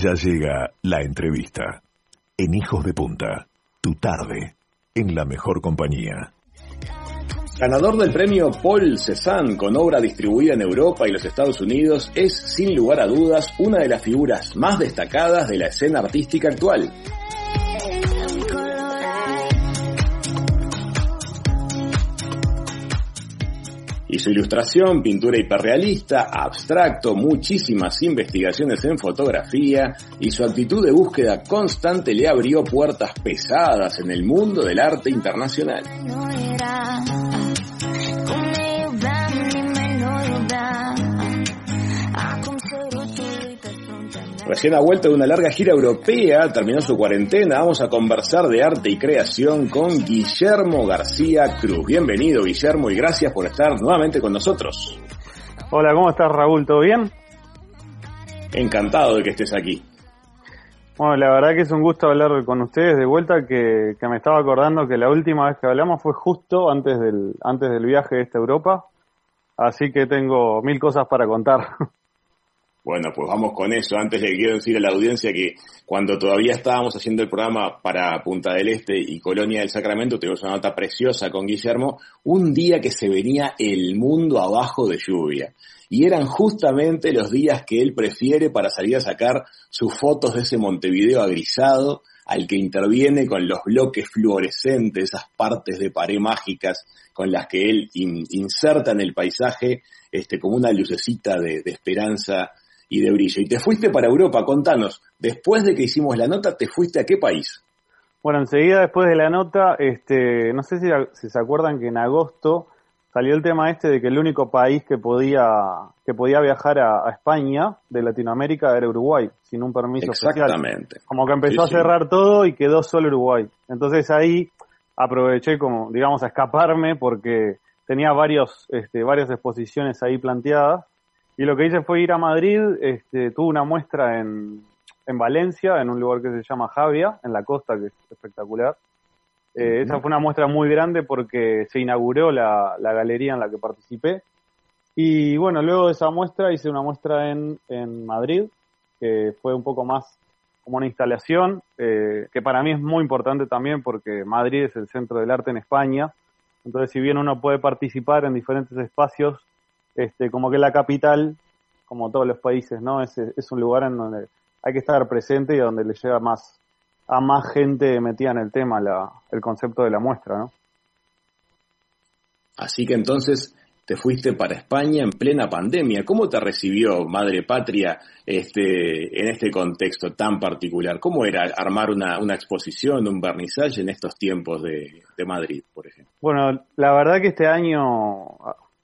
Ya llega la entrevista. En Hijos de Punta, tu tarde, en la mejor compañía. Ganador del premio Paul Cézanne con obra distribuida en Europa y los Estados Unidos, es sin lugar a dudas una de las figuras más destacadas de la escena artística actual. Y su ilustración, pintura hiperrealista, abstracto, muchísimas investigaciones en fotografía y su actitud de búsqueda constante le abrió puertas pesadas en el mundo del arte internacional. Recién ha vuelto de una larga gira europea, terminó su cuarentena, vamos a conversar de arte y creación con Guillermo García Cruz. Bienvenido Guillermo y gracias por estar nuevamente con nosotros. Hola, ¿cómo estás Raúl? ¿Todo bien? Encantado de que estés aquí. Bueno, la verdad que es un gusto hablar con ustedes de vuelta, que, me estaba acordando que la última vez que hablamos fue justo antes del, antes del viaje de esta Europa, así que tengo mil cosas para contar. Bueno, pues vamos con eso. Antes le quiero decir a la audiencia que cuando todavía estábamos haciendo el programa para Punta del Este y Colonia del Sacramento, tuvimos una nota preciosa con Guillermo, un día que se venía el mundo abajo de lluvia. Y eran justamente los días que él prefiere para salir a sacar sus fotos de ese Montevideo agrisado, al que interviene con los bloques fluorescentes, esas partes de pared mágicas con las que él inserta en el paisaje este, como una lucecita de esperanza y de brillo. Y te fuiste para Europa, contanos, después de que hicimos la nota, ¿te fuiste a qué país? Bueno, enseguida después de la nota, este, no sé si, se acuerdan que en agosto salió el tema este de que el único país que podía que podía viajar a, España de Latinoamérica era Uruguay, sin un permiso Exactamente. Como que empezó a cerrar todo y quedó solo Uruguay. Entonces ahí aproveché como, digamos, a escaparme porque tenía varios, este, varias exposiciones ahí planteadas y lo que hice fue ir a Madrid, este, tuve una muestra en, en Valencia, en un lugar que se llama Javia, en la costa, que es espectacular. Eh, esa fue una muestra muy grande porque se inauguró la, la, galería en la que participé. Y bueno, luego de esa muestra hice una muestra en, en Madrid, que fue un poco más como una instalación, eh, que para mí es muy importante también porque Madrid es el centro del arte en España. Entonces, si bien uno puede participar en diferentes espacios este, como que la capital, como todos los países, ¿no? Es, es un lugar en donde hay que estar presente y donde le llega más a más gente metida en el tema la, el concepto de la muestra, ¿no? Así que entonces te fuiste para España en plena pandemia. ¿Cómo te recibió Madre Patria este, en este contexto tan particular? ¿Cómo era armar una, una exposición, un vernizaje en estos tiempos de, de Madrid, por ejemplo? Bueno, la verdad que este año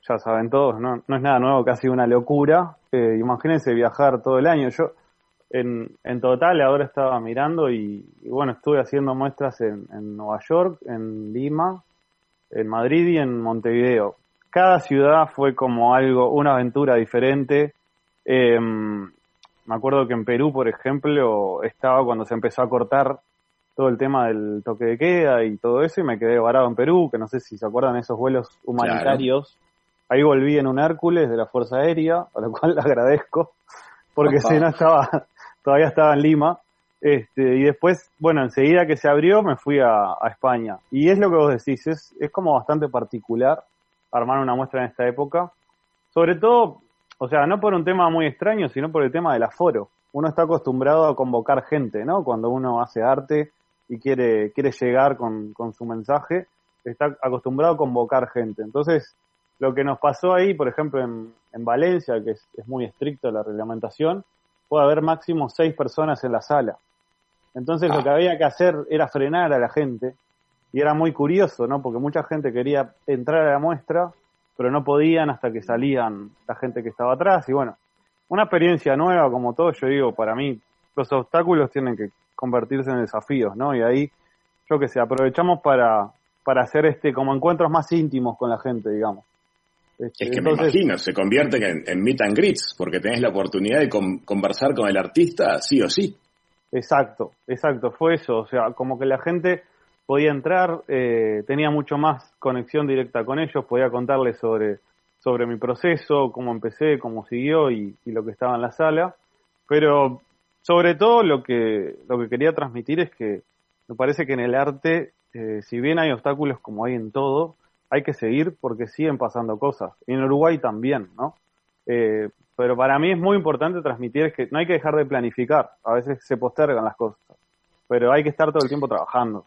ya saben todos, no, no es nada nuevo, casi una locura. Eh, imagínense viajar todo el año. Yo, en, en total, ahora estaba mirando y, bueno, estuve haciendo muestras en, en, Nueva York, en Lima, en Madrid y en Montevideo. Cada ciudad fue como algo, una aventura diferente. Eh, me acuerdo que en Perú, por ejemplo, estaba cuando se empezó a cortar todo el tema del toque de queda y todo eso y me quedé varado en Perú, que no sé si se acuerdan esos vuelos humanitarios Ahí volví en un Hércules de la Fuerza Aérea, a lo cual le agradezco, porque si no estaba, todavía estaba en Lima. Este, y después, bueno, enseguida que se abrió me fui a, España. Y es lo que vos decís, es, es como bastante particular armar una muestra en esta época. Sobre todo, o sea, no por un tema muy extraño, sino por el tema del aforo. Uno está acostumbrado a convocar gente, ¿no? Cuando uno hace arte y quiere, quiere llegar con, con su mensaje, está acostumbrado a convocar gente. Entonces, lo que nos pasó ahí, por ejemplo, en, Valencia, que es, muy estricto la reglamentación, puede haber máximo seis personas en la sala. Entonces lo que ah. había que hacer era frenar a la gente y era muy curioso, ¿no? Porque mucha gente quería entrar a la muestra, pero no podían hasta que salían la gente que estaba atrás y bueno, una experiencia nueva como todo, yo digo, para mí los obstáculos tienen que convertirse en desafíos, ¿no? Y ahí, yo que sé, aprovechamos para, para hacer este como encuentros más íntimos con la gente, digamos. Este, es que me imagino, se convierte en, en, meet and greets, porque tenés la oportunidad de conversar con el artista sí o sí. Exacto, exacto, fue eso, o sea, como que la gente podía entrar, eh, tenía mucho más conexión directa con ellos, podía contarles sobre, sobre mi proceso, cómo empecé, cómo siguió y, lo que estaba en la sala, pero sobre todo lo que, lo que quería transmitir es que me parece que en el arte, eh, si bien hay obstáculos como hay en todo, hay que seguir porque siguen pasando cosas. Y en Uruguay también, ¿no? Eh, pero para mí es muy importante transmitir que no hay que dejar de planificar. A veces se postergan las cosas, pero hay que estar todo el tiempo trabajando.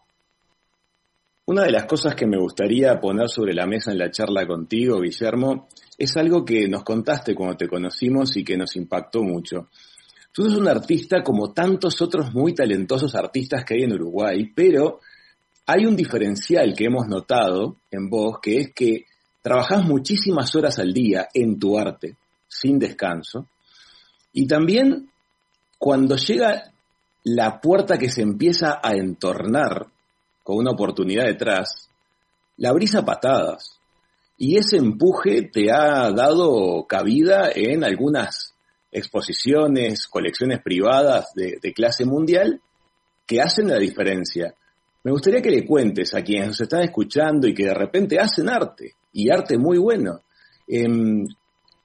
Una de las cosas que me gustaría poner sobre la mesa en la charla contigo, Guillermo, es algo que nos contaste cuando te conocimos y que nos impactó mucho. Tú eres un artista como tantos otros muy talentosos artistas que hay en Uruguay, pero hay un diferencial que hemos notado en vos, que es que trabajás muchísimas horas al día en tu arte, sin descanso, y también cuando llega la puerta que se empieza a entornar con una oportunidad detrás, la brisa patadas. Y ese empuje te ha dado cabida en algunas exposiciones, colecciones privadas de, de clase mundial que hacen la diferencia. Me gustaría que le cuentes a quienes nos están escuchando y que de repente hacen arte, y arte muy bueno, em,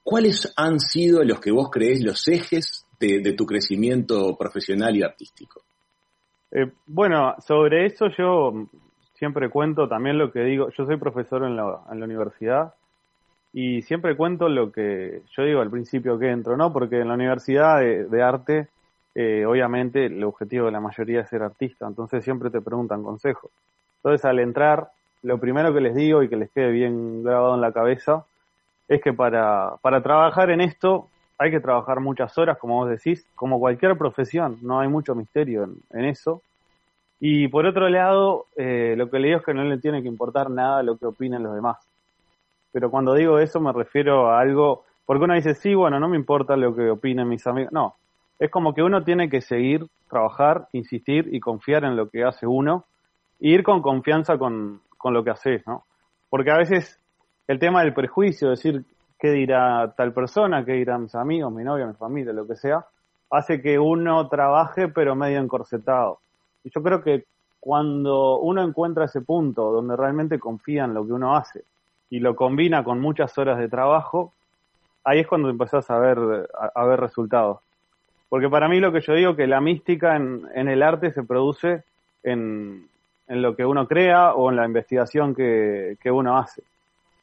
¿cuáles han sido los que vos creés los ejes de, tu crecimiento profesional y artístico? Eh, bueno, sobre eso yo siempre cuento también lo que digo, yo soy profesor en la, en la universidad y siempre cuento lo que yo digo al principio que entro, ¿no? Porque en la universidad de arte eh, obviamente el objetivo de la mayoría es ser artista, entonces siempre te preguntan consejos. Entonces al entrar, lo primero que les digo y que les quede bien grabado en la cabeza es que para, para trabajar en esto hay que trabajar muchas horas, como vos decís, como cualquier profesión, no hay mucho misterio en, eso. Y por otro lado, eh, lo que le digo es que no le tiene que importar nada lo que opinen los demás. Pero cuando digo eso me refiero a algo, porque uno dice, sí, bueno, no me importa lo que opinen mis amigos. No, es como que uno tiene que seguir, trabajar, insistir y confiar en lo que hace uno e ir con confianza con, con lo que haces, ¿no? Porque a veces el tema del prejuicio, decir qué dirá tal persona, qué dirán mis amigos, mi novia, mi familia, lo que sea, hace que uno trabaje pero medio encorsetado. Y yo creo que cuando uno encuentra ese punto donde realmente confía en lo que uno hace y lo combina con muchas horas de trabajo, ahí es cuando empezás a ver, a ver resultados. Porque para mí lo que yo digo que la mística en, el arte se produce en, lo que uno crea o en la investigación que, uno hace.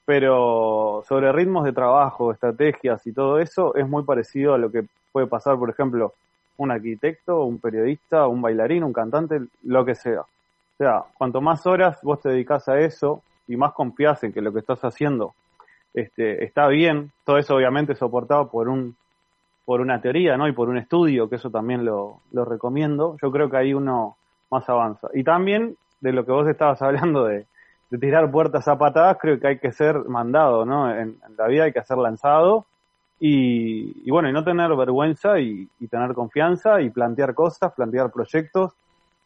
Pero sobre ritmos de trabajo, estrategias y todo eso es muy parecido a lo que puede pasar, por ejemplo, un arquitecto, un periodista, un bailarín, un cantante, lo que sea. O sea, cuanto más horas vos te dedicas a eso y más confías en que lo que estás haciendo este, está bien, todo eso obviamente soportado por un por una teoría, ¿no? Y por un estudio, que eso también lo, lo recomiendo, yo creo que ahí uno más avanza. Y también de lo que vos estabas hablando de, de tirar puertas a patadas, creo que hay que ser mandado, ¿no? En, la vida hay que ser lanzado y, y, bueno, y no tener vergüenza y, y, tener confianza y plantear cosas, plantear proyectos.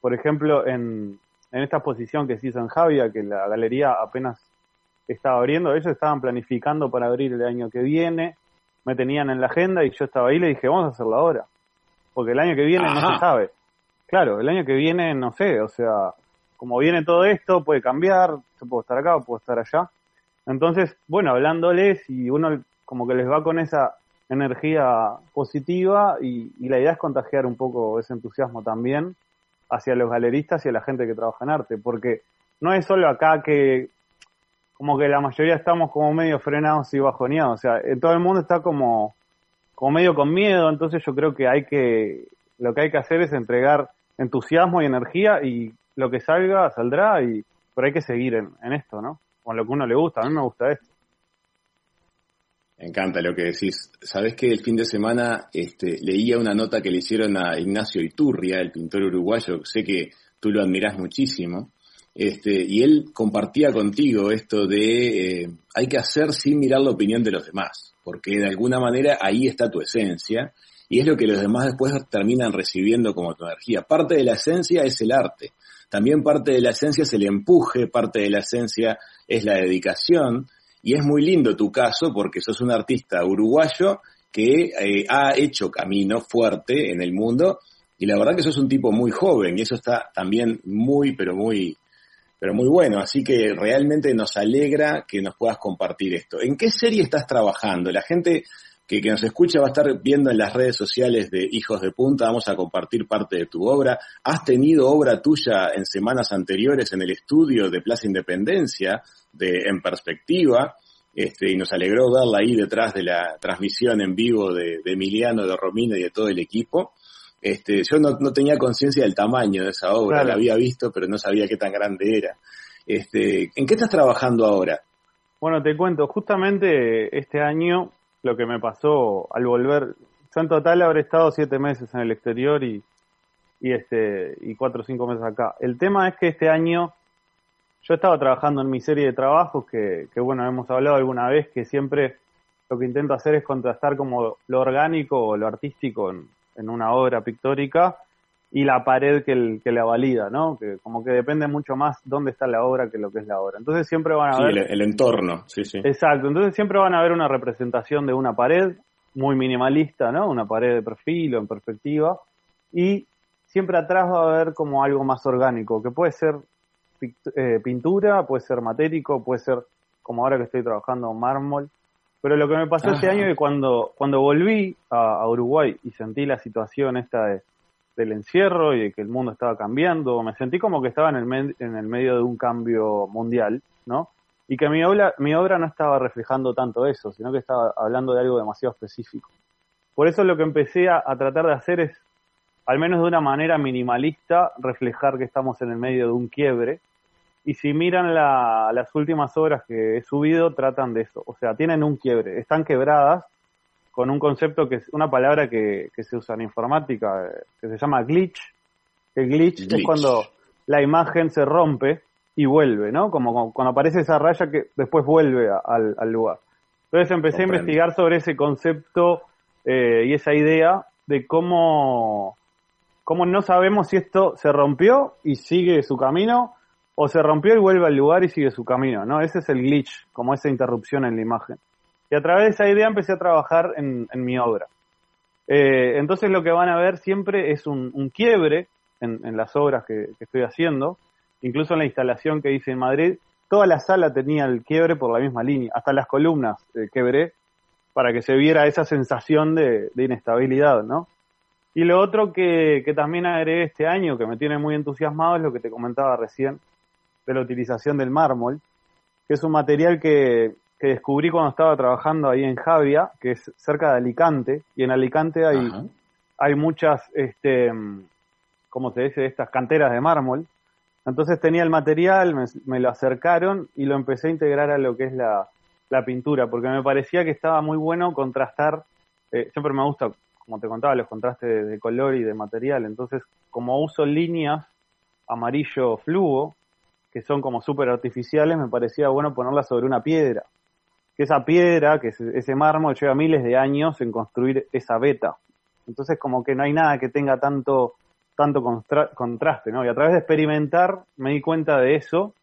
Por ejemplo, en, en esta exposición que se hizo en Javia, que la galería apenas estaba abriendo, ellos estaban planificando para abrir el año que viene, me tenían en la agenda y yo estaba ahí y le dije, vamos a hacerlo ahora. Porque el año que viene no se sabe. Claro, el año que viene no sé, o sea, como viene todo esto, puede cambiar, yo puedo estar acá, puedo estar allá. Entonces, bueno, hablándoles y uno como que les va con esa energía positiva y, y la idea es contagiar un poco ese entusiasmo también hacia los galeristas y a la gente que trabaja en arte, porque no es solo acá que como que la mayoría estamos como medio frenados y bajoneados. O sea, todo el mundo está como, como medio con miedo, entonces yo creo que hay que, lo que hay que hacer es entregar entusiasmo y energía y lo que salga, saldrá y, pero hay que seguir en, en esto, ¿no? Con lo que uno le gusta, a mí me gusta esto. Me encanta lo que decís. Sabés que el fin de semana este, leía una nota que le hicieron a Ignacio Iturria, el pintor uruguayo, sé que tú lo admirás muchísimo, este, y él compartía contigo esto de eh, hay que hacer sin mirar la opinión de los demás, porque de alguna manera ahí está tu esencia y es lo que los demás después terminan recibiendo como tu energía. Parte de la esencia es el arte, también parte de la esencia es el empuje, parte de la esencia es la dedicación y es muy lindo tu caso porque sos un artista uruguayo que eh, ha hecho camino fuerte en el mundo y la verdad que sos un tipo muy joven y eso está también muy, pero muy pero muy bueno, así que realmente nos alegra que nos puedas compartir esto. ¿En qué serie estás trabajando? La gente que, nos escucha va a estar viendo en las redes sociales de Hijos de Punta, vamos a compartir parte de tu obra. Has tenido obra tuya en semanas anteriores en el estudio de Plaza Independencia, de En Perspectiva, este, y nos alegró verla ahí detrás de la transmisión en vivo de, Emiliano, de Romina y de todo el equipo. Este, yo no, tenía conciencia del tamaño de esa obra, la había visto, pero no sabía qué tan grande era. Este, ¿En qué estás trabajando ahora? Bueno, te cuento, justamente este año lo que me pasó al volver, yo en total habré estado siete meses en el exterior y, y este y cuatro o cinco meses acá. El tema es que este año yo estaba trabajando en mi serie de trabajos que, que bueno, hemos hablado alguna vez que siempre lo que intento hacer es contrastar como lo orgánico o lo artístico en, en una obra pictórica y la pared que, que la valida, ¿no? Que como que depende mucho más dónde está la obra que lo que es la obra. Entonces siempre van a ver... El, entorno, sí, sí. Exacto, entonces siempre van a ver una representación de una pared muy minimalista, ¿no? Una pared de perfil o en perspectiva y siempre atrás va a haber como algo más orgánico, que puede ser eh, pintura, puede ser matérico, puede ser como ahora que estoy trabajando mármol. Pero lo que me pasó este año es que cuando, cuando volví a Uruguay y sentí la situación esta de del encierro y de que el mundo estaba cambiando, me sentí como que estaba en el, en el medio de un cambio mundial, ¿no? Y que mi obra, mi obra no estaba reflejando tanto eso, sino que estaba hablando de algo demasiado específico. Por eso lo que empecé a, tratar de hacer es, al menos de una manera minimalista, reflejar que estamos en el medio de un quiebre. Y si miran las últimas obras que he subido, tratan de eso. O sea, tienen un quiebre, están quebradas, con un concepto que es una palabra que, se usa en informática, eh, que se llama glitch. El glitch, es cuando la imagen se rompe y vuelve, ¿no? Como, cuando aparece esa raya que después vuelve al, lugar. Entonces empecé a investigar sobre ese concepto eh, y esa idea de cómo, cómo no sabemos si esto se rompió y sigue su camino o se rompió y vuelve al lugar y sigue su camino, ¿no? Ese es el glitch, como esa interrupción en la imagen. Y a través de esa idea empecé a trabajar en, mi obra. Eh, entonces lo que van a ver siempre es un, quiebre en, las obras que, estoy haciendo. Incluso en la instalación que hice en Madrid, toda la sala tenía el quiebre por la misma línea. Hasta las columnas eh, quebré para que se viera esa sensación de, inestabilidad, ¿no? Y lo otro que, que, también agregué este año, que me tiene muy entusiasmado, es lo que te comentaba recién, de la utilización del mármol, que es un material que, que descubrí cuando estaba trabajando ahí en Javia, que es cerca de Alicante, y en Alicante hay, hay muchas, este, ¿cómo se dice?, estas canteras de mármol. Entonces tenía el material, me, lo acercaron y lo empecé a integrar a lo que es la, pintura, porque me parecía que estaba muy bueno contrastar, eh, siempre me gusta, como te contaba, los contrastes de, color y de material, entonces como uso líneas amarillo fluo, que son como súper artificiales, me parecía bueno ponerlas sobre una piedra que esa piedra, que ese mármol lleva miles de años en construir esa beta. Entonces como que no hay nada que tenga tanto, tanto contraste, ¿no? Y a través de experimentar me di cuenta de eso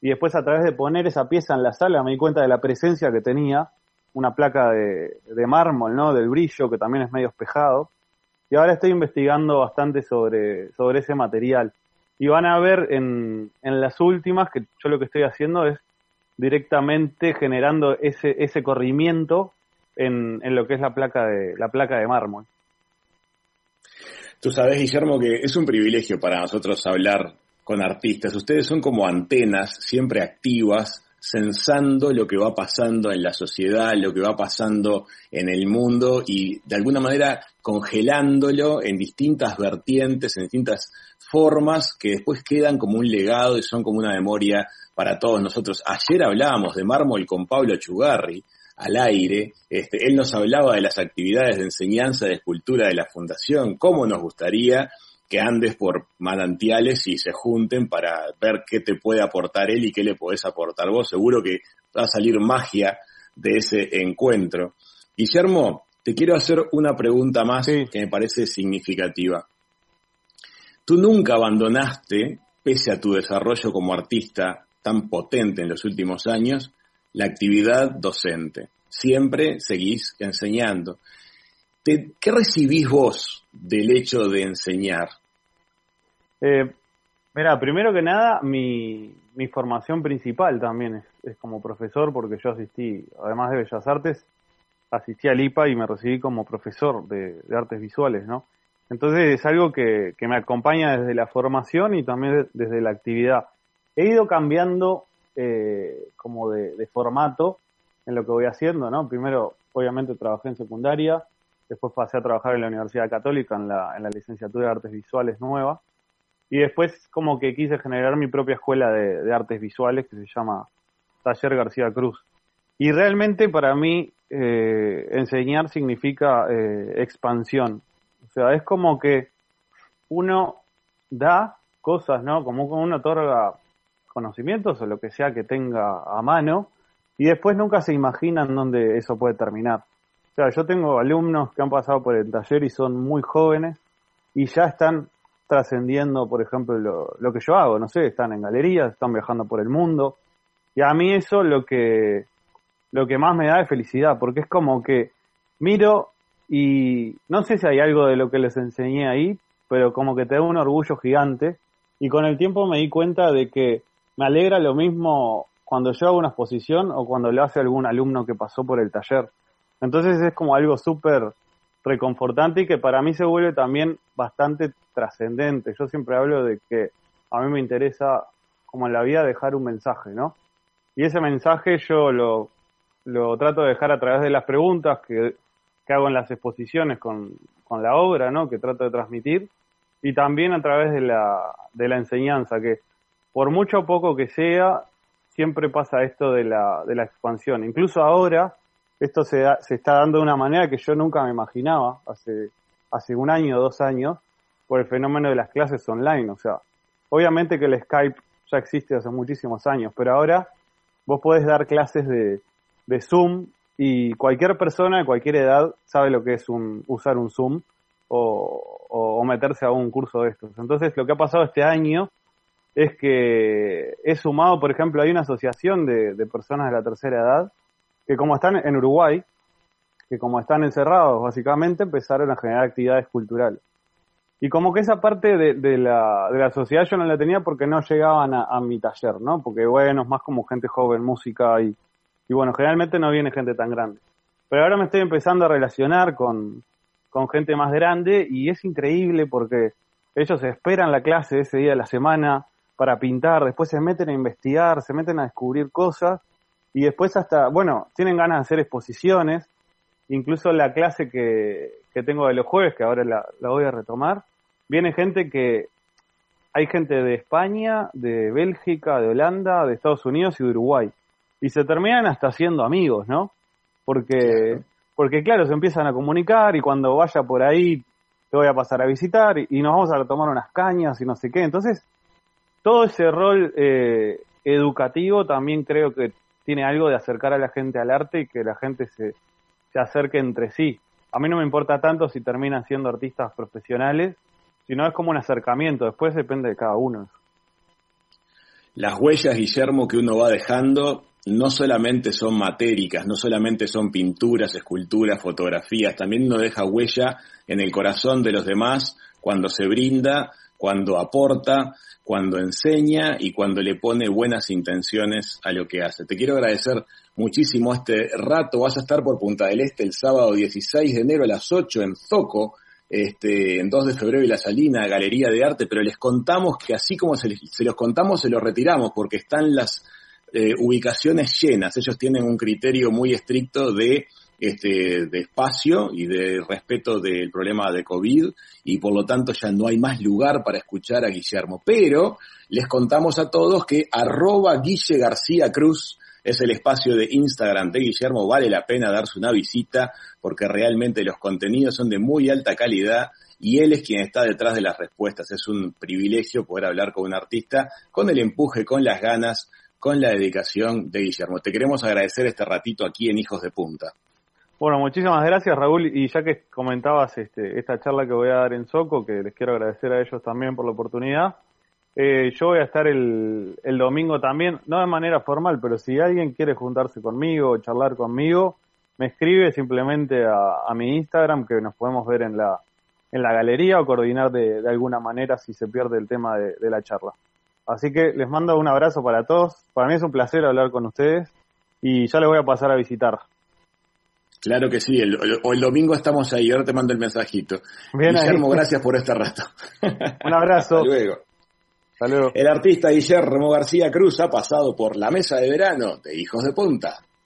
y después a través de poner esa pieza en la sala me di cuenta de la presencia que tenía una placa de, de mármol, ¿no? Del brillo que también es medio espejado. Y ahora estoy investigando bastante sobre, sobre ese material. Y van a ver en, en las últimas que yo lo que estoy haciendo es directamente generando ese, ese corrimiento en, en, lo que es la placa de, la placa de mármol. Tú sabes, Guillermo, que es un privilegio para nosotros hablar con artistas. Ustedes son como antenas siempre activas, sensando lo que va pasando en la sociedad, lo que va pasando en el mundo y de alguna manera congelándolo en distintas vertientes, en distintas formas que después quedan como un legado y son como una memoria para todos nosotros. Ayer hablábamos de mármol con Pablo Chugarri al aire. Este, él nos hablaba de las actividades de enseñanza de escultura de la Fundación, cómo nos gustaría que andes por manantiales y se junten para ver qué te puede aportar él y qué le podés aportar vos. Seguro que va a salir magia de ese encuentro. Guillermo, te quiero hacer una pregunta más que me parece significativa. Tú nunca abandonaste, pese a tu desarrollo como artista, tan potente en los últimos años, la actividad docente. Siempre seguís enseñando. ¿Qué recibís vos del hecho de enseñar? Eh, mira, primero que nada, mi, mi formación principal también es, como profesor, porque yo asistí, además de Bellas Artes, asistí al IPA y me recibí como profesor de, artes visuales, ¿no? Entonces es algo que, me acompaña desde la formación y también desde la actividad. He ido cambiando eh, como de, formato en lo que voy haciendo, ¿no? Primero, obviamente, trabajé en secundaria, después pasé a trabajar en la Universidad Católica en la, en la licenciatura de artes visuales nueva, y después como que quise generar mi propia escuela de, artes visuales que se llama Taller García Cruz. Y realmente para mí eh, enseñar significa eh, expansión. O sea, es como que uno da cosas, ¿no? Como uno otorga conocimientos o lo que sea que tenga a mano y después nunca se imaginan dónde eso puede terminar. O sea, yo tengo alumnos que han pasado por el taller y son muy jóvenes y ya están trascendiendo, por ejemplo, lo, que yo hago, no sé, están en galerías, están viajando por el mundo. Y a mí eso lo que, lo que más me da es felicidad, porque es como que miro y no sé si hay algo de lo que les enseñé ahí, pero como que te da un orgullo gigante. Y con el tiempo me di cuenta de que me alegra lo mismo cuando yo hago una exposición o cuando lo hace algún alumno que pasó por el taller. Entonces es como algo súper reconfortante y que para mí se vuelve también bastante trascendente. Yo siempre hablo de que a mí me interesa, como en la vida, dejar un mensaje, ¿no? Y ese mensaje yo lo, lo trato de dejar a través de las preguntas que, que hago en las exposiciones con, con, la obra, ¿no? Que trato de transmitir. Y también a través de la, de la enseñanza, que por mucho o poco que sea, siempre pasa esto de la, de la expansión. Incluso ahora, esto se, se está dando de una manera que yo nunca me imaginaba hace, hace un año o dos años por el fenómeno de las clases online. O sea, obviamente que el Skype ya existe hace muchísimos años, pero ahora vos podés dar clases de, de Zoom y cualquier persona de cualquier edad sabe lo que es un, usar un Zoom o, o, meterse a un curso de estos. Entonces, lo que ha pasado este año es que he sumado, por ejemplo, hay una asociación de, de personas de la tercera edad que como están en Uruguay, que como están encerrados básicamente, empezaron a generar actividades culturales. Y como que esa parte de, la, de la sociedad yo no la tenía porque no llegaban a, mi taller, ¿no? Porque bueno, es más como gente joven, música y, y bueno, generalmente no viene gente tan grande. Pero ahora me estoy empezando a relacionar con, con gente más grande y es increíble porque ellos esperan la clase ese día de la semana para pintar, después se meten a investigar, se meten a descubrir cosas y después hasta, bueno, tienen ganas de hacer exposiciones, incluso la clase que, que tengo de los jueves, que ahora la, la, voy a retomar, viene gente que, hay gente de España, de Bélgica, de Holanda, de Estados Unidos y de Uruguay. Y se terminan hasta haciendo amigos, ¿no? Porque, porque claro, se empiezan a comunicar y cuando vaya por ahí te voy a pasar a visitar y, nos vamos a tomar unas cañas y no sé qué. Entonces, todo ese rol eh, educativo también creo que tiene algo de acercar a la gente al arte y que la gente se, se acerque entre sí. A mí no me importa tanto si terminan siendo artistas profesionales, sino es como un acercamiento, después depende de cada uno. Las huellas, Guillermo, que uno va dejando no solamente son matéricas, no solamente son pinturas, esculturas, fotografías, también uno deja huella en el corazón de los demás cuando se brinda, cuando aporta, cuando enseña y cuando le pone buenas intenciones a lo que hace. Te quiero agradecer muchísimo este rato. Vas a estar por Punta del Este el sábado 16 de enero a las 8 en Zoco, este, en 2 de febrero y La Salina, Galería de Arte, pero les contamos que así como se, los contamos, se los retiramos porque están las eh, ubicaciones llenas. Ellos tienen un criterio muy estricto de este, de espacio y de respeto del problema de COVID y por lo tanto ya no hay más lugar para escuchar a Guillermo. Pero les contamos a todos que arroba Guille García Cruz es el espacio de Instagram de Guillermo, vale la pena darse una visita porque realmente los contenidos son de muy alta calidad y él es quien está detrás de las respuestas. Es un privilegio poder hablar con un artista con el empuje, con las ganas, con la dedicación de Guillermo. Te queremos agradecer este ratito aquí en Hijos de Punta. Bueno, muchísimas gracias Raúl y ya que comentabas este, esta charla que voy a dar en Soco, que les quiero agradecer a ellos también por la oportunidad, eh, yo voy a estar el, el, domingo también, no de manera formal, pero si alguien quiere juntarse conmigo o charlar conmigo, me escribe simplemente a, mi Instagram, que nos podemos ver en la, en la galería o coordinar de, alguna manera si se pierde el tema de, de la charla. Así que les mando un abrazo para todos. Para mí es un placer hablar con ustedes y ya les voy a pasar a visitar. Claro que sí, el, o el domingo estamos ahí, ahora te mando el mensajito. Guillermo, gracias por este rato. Un abrazo. Hasta luego. Hasta luego. El artista Guillermo García Cruz ha pasado por la mesa de verano de Hijos de Punta.